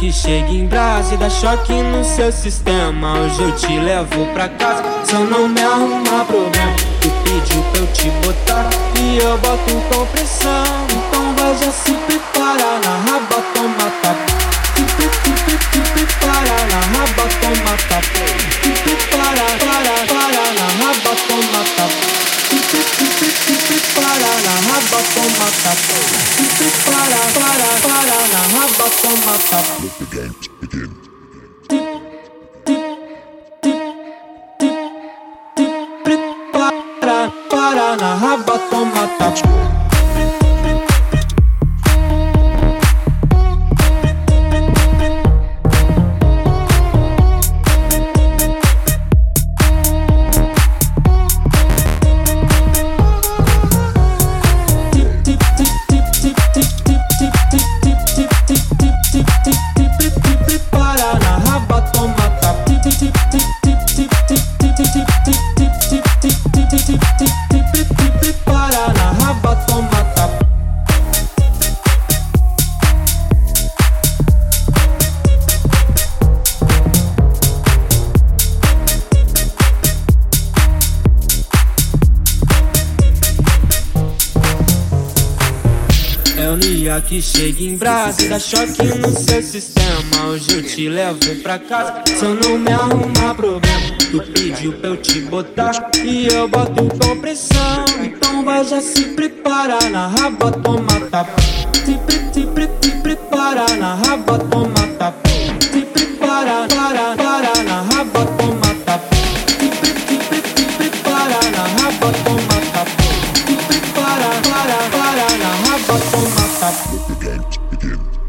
Que chega em brasa e dá choque no seu sistema. Hoje eu te levo pra casa, só não me arruma problema. Tu pediu pra eu te botar e eu boto com pressão. Então vai já se Let the games begin. Para na raba, O Nia que chega em brasa dá choque no seu sistema. Hoje eu te levo pra casa, se eu não me arrumar problema. Tu pediu pra eu te botar e eu boto com pressão. Então vai já se preparar na raba, toma tapa. Se, pre, se, pre, se prepara na raba, toma time to begin.